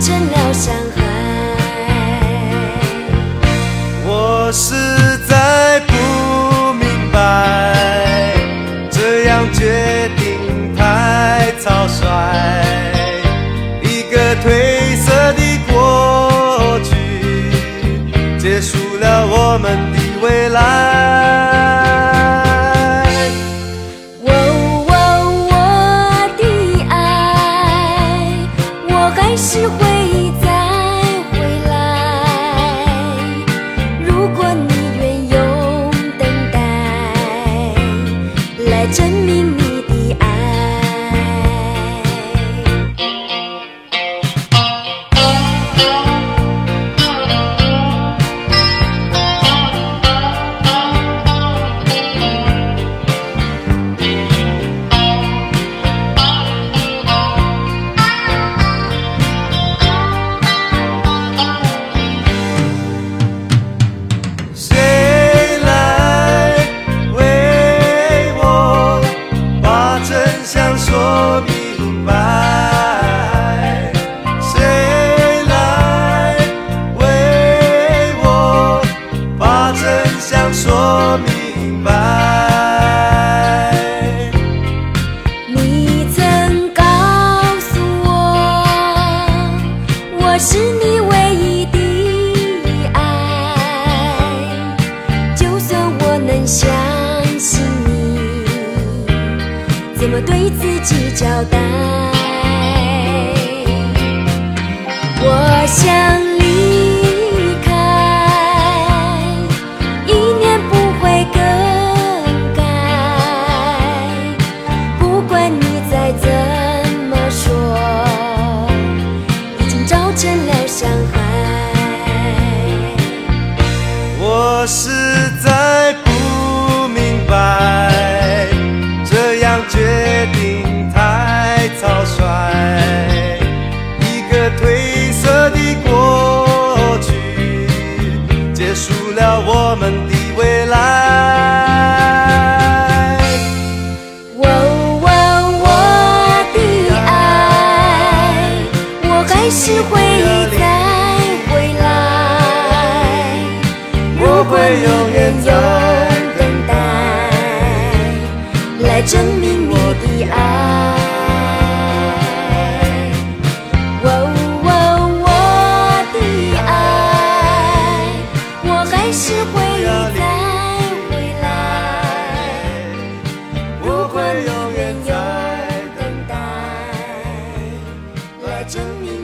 成了伤害我实在不明白这样决定太草率。我对自己交代是会再回来。如果你愿用等待来证明你的爱。我的爱我还是会再回来。如果你愿用等待来证明